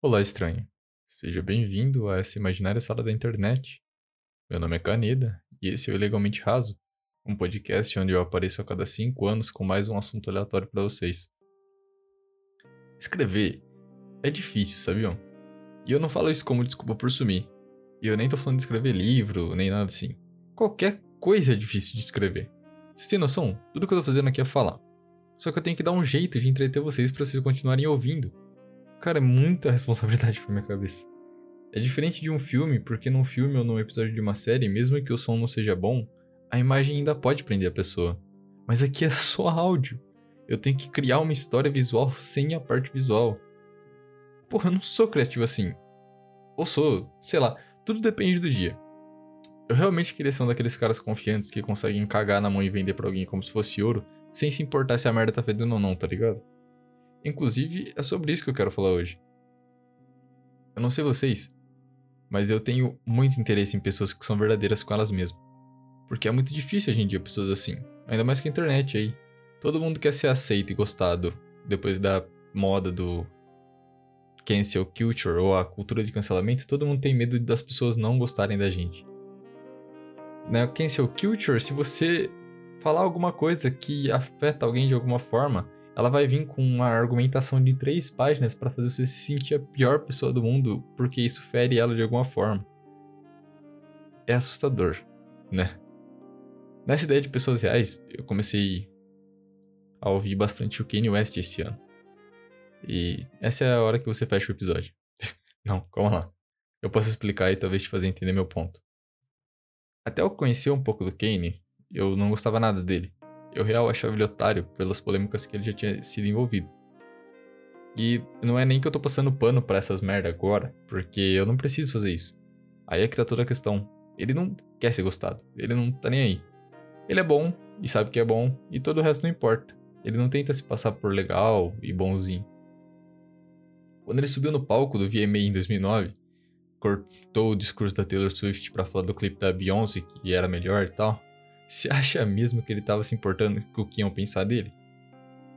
Olá, estranho. Seja bem-vindo a essa imaginária sala da internet. Meu nome é Caneda e esse é o Ilegalmente Raso, um podcast onde eu apareço a cada cinco anos com mais um assunto aleatório para vocês. Escrever é difícil, sabiam? E eu não falo isso como desculpa por sumir. E eu nem tô falando de escrever livro, nem nada assim. Qualquer coisa é difícil de escrever. Vocês têm noção? Tudo que eu tô fazendo aqui é falar. Só que eu tenho que dar um jeito de entreter vocês para vocês continuarem ouvindo. Cara, é muita responsabilidade pra minha cabeça. É diferente de um filme, porque num filme ou num episódio de uma série, mesmo que o som não seja bom, a imagem ainda pode prender a pessoa. Mas aqui é só áudio. Eu tenho que criar uma história visual sem a parte visual. Porra, eu não sou criativo assim. Ou sou, sei lá, tudo depende do dia. Eu realmente queria ser um daqueles caras confiantes que conseguem cagar na mão e vender pra alguém como se fosse ouro, sem se importar se a merda tá fedendo ou não, tá ligado? Inclusive, é sobre isso que eu quero falar hoje. Eu não sei vocês, mas eu tenho muito interesse em pessoas que são verdadeiras com elas mesmas. Porque é muito difícil hoje em dia pessoas assim, ainda mais com a internet aí. Todo mundo quer ser aceito e gostado depois da moda do cancel culture ou a cultura de cancelamento, todo mundo tem medo das pessoas não gostarem da gente. Na né, cancel culture, se você falar alguma coisa que afeta alguém de alguma forma, ela vai vir com uma argumentação de três páginas para fazer você se sentir a pior pessoa do mundo, porque isso fere ela de alguma forma. É assustador, né? Nessa ideia de pessoas reais, eu comecei a ouvir bastante o Kanye West esse ano. E essa é a hora que você fecha o episódio. Não, calma lá. Eu posso explicar e talvez te fazer entender meu ponto. Até eu conhecer um pouco do Kanye, eu não gostava nada dele. Eu real achava ele otário pelas polêmicas que ele já tinha sido envolvido. E não é nem que eu tô passando pano para essas merda agora, porque eu não preciso fazer isso. Aí é que tá toda a questão. Ele não quer ser gostado, ele não tá nem aí. Ele é bom e sabe que é bom, e todo o resto não importa. Ele não tenta se passar por legal e bonzinho. Quando ele subiu no palco do VMA em 2009, cortou o discurso da Taylor Swift para falar do clipe da Beyoncé, que era melhor e tal. Você acha mesmo que ele estava se importando com o que iam pensar dele?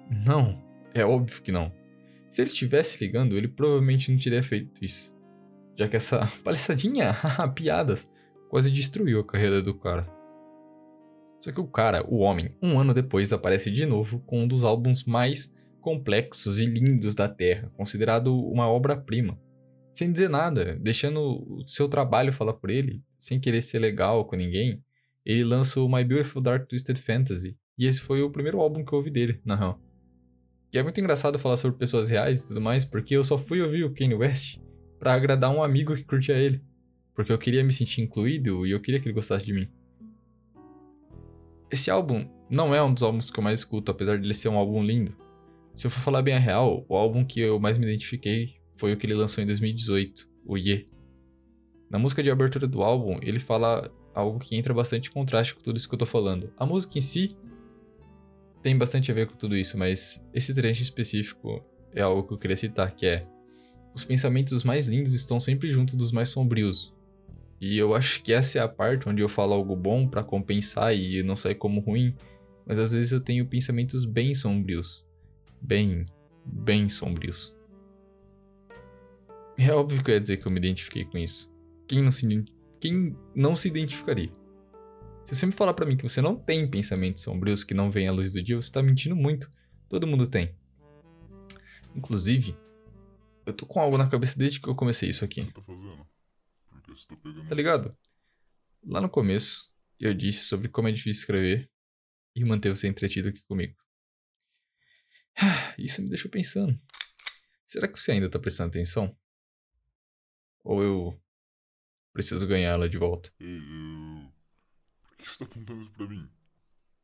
Não, é óbvio que não. Se ele estivesse ligando, ele provavelmente não teria feito isso. Já que essa palhaçadinha, piadas, quase destruiu a carreira do cara. Só que o cara, o homem, um ano depois aparece de novo com um dos álbuns mais complexos e lindos da Terra, considerado uma obra-prima. Sem dizer nada, deixando o seu trabalho falar por ele, sem querer ser legal com ninguém, ele lança o My Beautiful Dark Twisted Fantasy. E esse foi o primeiro álbum que eu ouvi dele, na real. E é muito engraçado falar sobre pessoas reais e tudo mais, porque eu só fui ouvir o Kanye West para agradar um amigo que curtia ele. Porque eu queria me sentir incluído e eu queria que ele gostasse de mim. Esse álbum não é um dos álbuns que eu mais escuto, apesar de ele ser um álbum lindo. Se eu for falar bem a real, o álbum que eu mais me identifiquei foi o que ele lançou em 2018, o Ye. Na música de abertura do álbum, ele fala algo que entra bastante em contraste com tudo isso que eu tô falando. A música em si tem bastante a ver com tudo isso, mas esse trecho específico é algo que eu queria citar, que é os pensamentos mais lindos estão sempre junto dos mais sombrios. E eu acho que essa é a parte onde eu falo algo bom para compensar e não sair como ruim, mas às vezes eu tenho pensamentos bem sombrios. Bem, bem sombrios. É óbvio que eu ia dizer que eu me identifiquei com isso. Quem não se quem não se identificaria. Se você me falar para mim que você não tem pensamentos sombrios que não vêm à luz do dia, você tá mentindo muito. Todo mundo tem. Inclusive, eu tô com algo na cabeça desde que eu comecei isso aqui. Tá, tá, tá ligado? Lá no começo, eu disse sobre como é difícil escrever e manter você entretido aqui comigo. Isso me deixou pensando. Será que você ainda tá prestando atenção? Ou eu Preciso ganhar ela de volta. Ei, eu... Por que você tá apontando isso pra mim?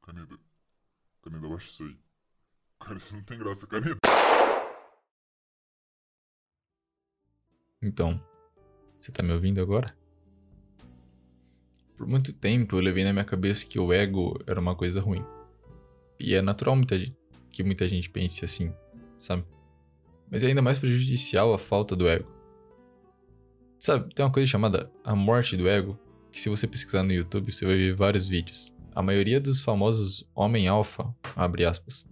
Caneta. Caneta, acho que sei. Cara, isso não tem graça, caneta. Então, você tá me ouvindo agora? Por muito tempo eu levei na minha cabeça que o ego era uma coisa ruim. E é natural muita, que muita gente pense assim, sabe? Mas é ainda mais prejudicial a falta do ego. Sabe, tem uma coisa chamada a morte do ego, que se você pesquisar no YouTube, você vai ver vários vídeos. A maioria dos famosos homem alfa, abre aspas,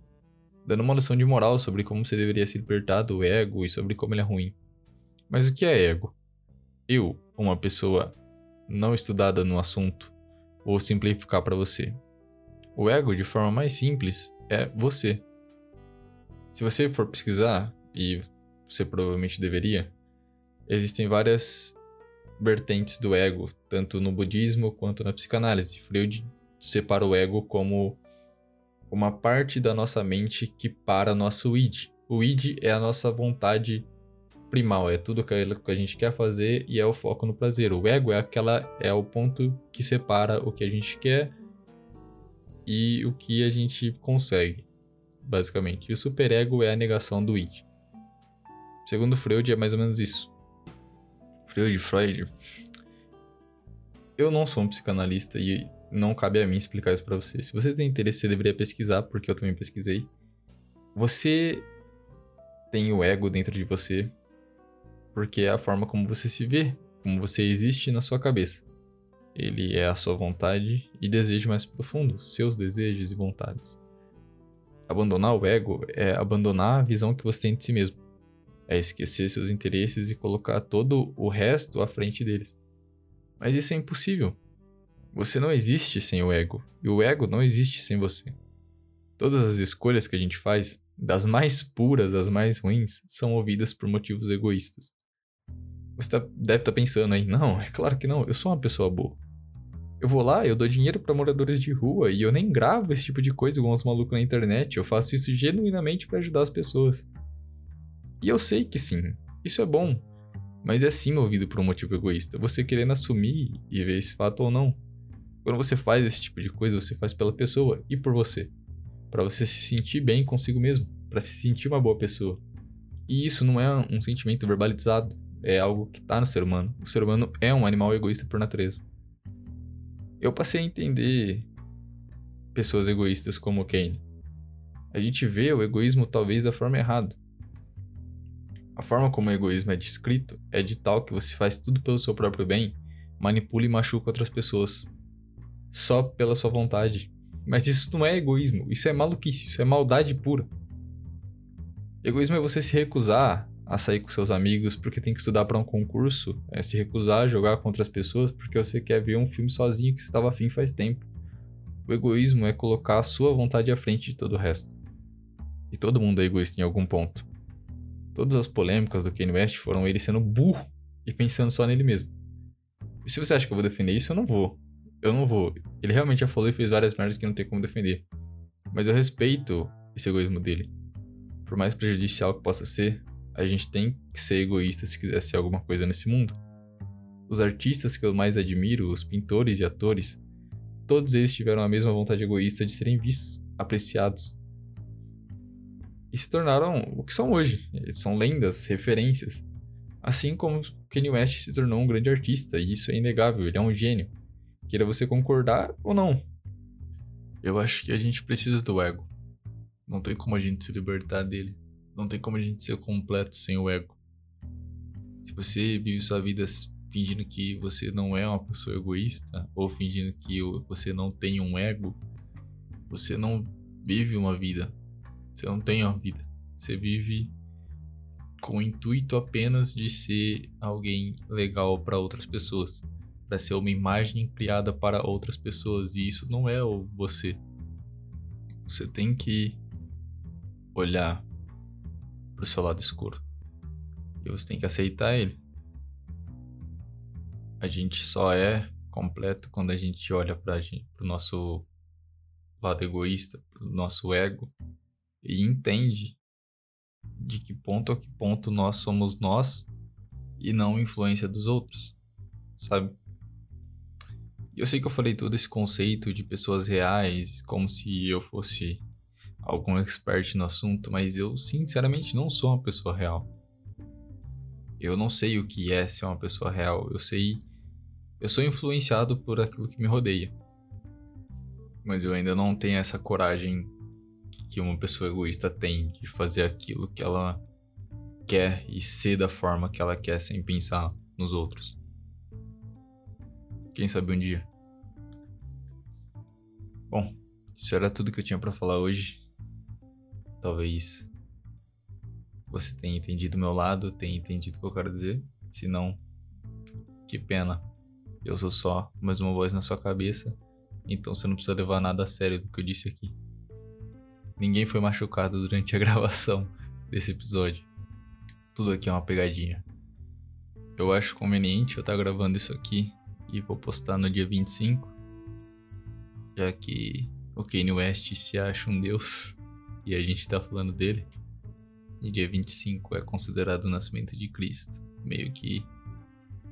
dando uma noção de moral sobre como você deveria se libertar do ego e sobre como ele é ruim. Mas o que é ego? Eu, uma pessoa não estudada no assunto, vou simplificar para você. O ego, de forma mais simples, é você. Se você for pesquisar, e você provavelmente deveria, existem várias vertentes do ego, tanto no budismo quanto na psicanálise. Freud separa o ego como uma parte da nossa mente que para nosso id. O id é a nossa vontade primal, é tudo que a gente quer fazer e é o foco no prazer. O ego é aquela é o ponto que separa o que a gente quer e o que a gente consegue, basicamente. E o superego é a negação do id. Segundo Freud é mais ou menos isso. Freud, Freud. Eu não sou um psicanalista e não cabe a mim explicar isso para você. Se você tem interesse, você deveria pesquisar, porque eu também pesquisei. Você tem o ego dentro de você, porque é a forma como você se vê, como você existe na sua cabeça. Ele é a sua vontade e desejo mais profundo, seus desejos e vontades. Abandonar o ego é abandonar a visão que você tem de si mesmo. É esquecer seus interesses e colocar todo o resto à frente deles. Mas isso é impossível. Você não existe sem o ego, e o ego não existe sem você. Todas as escolhas que a gente faz, das mais puras às mais ruins, são movidas por motivos egoístas. Você tá, deve estar tá pensando aí, não, é claro que não, eu sou uma pessoa boa. Eu vou lá, eu dou dinheiro para moradores de rua e eu nem gravo esse tipo de coisa igual uns malucos na internet. Eu faço isso genuinamente para ajudar as pessoas. E eu sei que sim, isso é bom. Mas é sim movido por um motivo egoísta. Você querendo assumir e ver esse fato ou não. Quando você faz esse tipo de coisa, você faz pela pessoa e por você. para você se sentir bem consigo mesmo. para se sentir uma boa pessoa. E isso não é um sentimento verbalizado. É algo que tá no ser humano. O ser humano é um animal egoísta por natureza eu passei a entender pessoas egoístas como Kane. A gente vê o egoísmo talvez da forma errada. A forma como o egoísmo é descrito é de tal que você faz tudo pelo seu próprio bem, manipula e machuca outras pessoas. Só pela sua vontade. Mas isso não é egoísmo, isso é maluquice, isso é maldade pura. Egoísmo é você se recusar a sair com seus amigos porque tem que estudar para um concurso, é se recusar a jogar com outras pessoas porque você quer ver um filme sozinho que você estava afim faz tempo. O egoísmo é colocar a sua vontade à frente de todo o resto. E todo mundo é egoísta em algum ponto. Todas as polêmicas do Kanye West foram ele sendo burro e pensando só nele mesmo. E se você acha que eu vou defender isso, eu não vou. Eu não vou. Ele realmente já falou e fez várias merdas que não tem como defender. Mas eu respeito esse egoísmo dele. Por mais prejudicial que possa ser, a gente tem que ser egoísta se quiser ser alguma coisa nesse mundo. Os artistas que eu mais admiro, os pintores e atores, todos eles tiveram a mesma vontade egoísta de serem vistos, apreciados. E se tornaram o que são hoje. São lendas, referências. Assim como Kanye West se tornou um grande artista, e isso é inegável, ele é um gênio. Queira você concordar ou não. Eu acho que a gente precisa do ego. Não tem como a gente se libertar dele. Não tem como a gente ser completo sem o ego. Se você vive sua vida fingindo que você não é uma pessoa egoísta ou fingindo que você não tem um ego, você não vive uma vida. Você não tem uma vida. Você vive com o intuito apenas de ser alguém legal para outras pessoas, para ser uma imagem criada para outras pessoas, e isso não é o você. Você tem que olhar pro seu lado escuro. E você tem que aceitar ele. A gente só é completo quando a gente olha gente, pro nosso lado egoísta, pro nosso ego e entende de que ponto a que ponto nós somos nós e não influência dos outros, sabe? Eu sei que eu falei todo esse conceito de pessoas reais como se eu fosse algum expert no assunto, mas eu sinceramente não sou uma pessoa real. Eu não sei o que é ser uma pessoa real. Eu sei. Eu sou influenciado por aquilo que me rodeia. Mas eu ainda não tenho essa coragem que uma pessoa egoísta tem de fazer aquilo que ela quer e ser da forma que ela quer sem pensar nos outros. Quem sabe um dia. Bom, isso era tudo que eu tinha para falar hoje talvez você tenha entendido o meu lado, tenha entendido o que eu quero dizer. Se não, que pena. Eu sou só mais uma voz na sua cabeça, então você não precisa levar nada a sério do que eu disse aqui. Ninguém foi machucado durante a gravação desse episódio. Tudo aqui é uma pegadinha. Eu acho conveniente eu estar gravando isso aqui e vou postar no dia 25, já que o Kanye West se acha um deus e a gente tá falando dele. E dia 25 é considerado o nascimento de Cristo. Meio que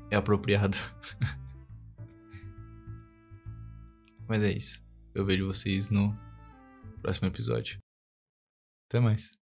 é apropriado. Mas é isso. Eu vejo vocês no próximo episódio. Até mais.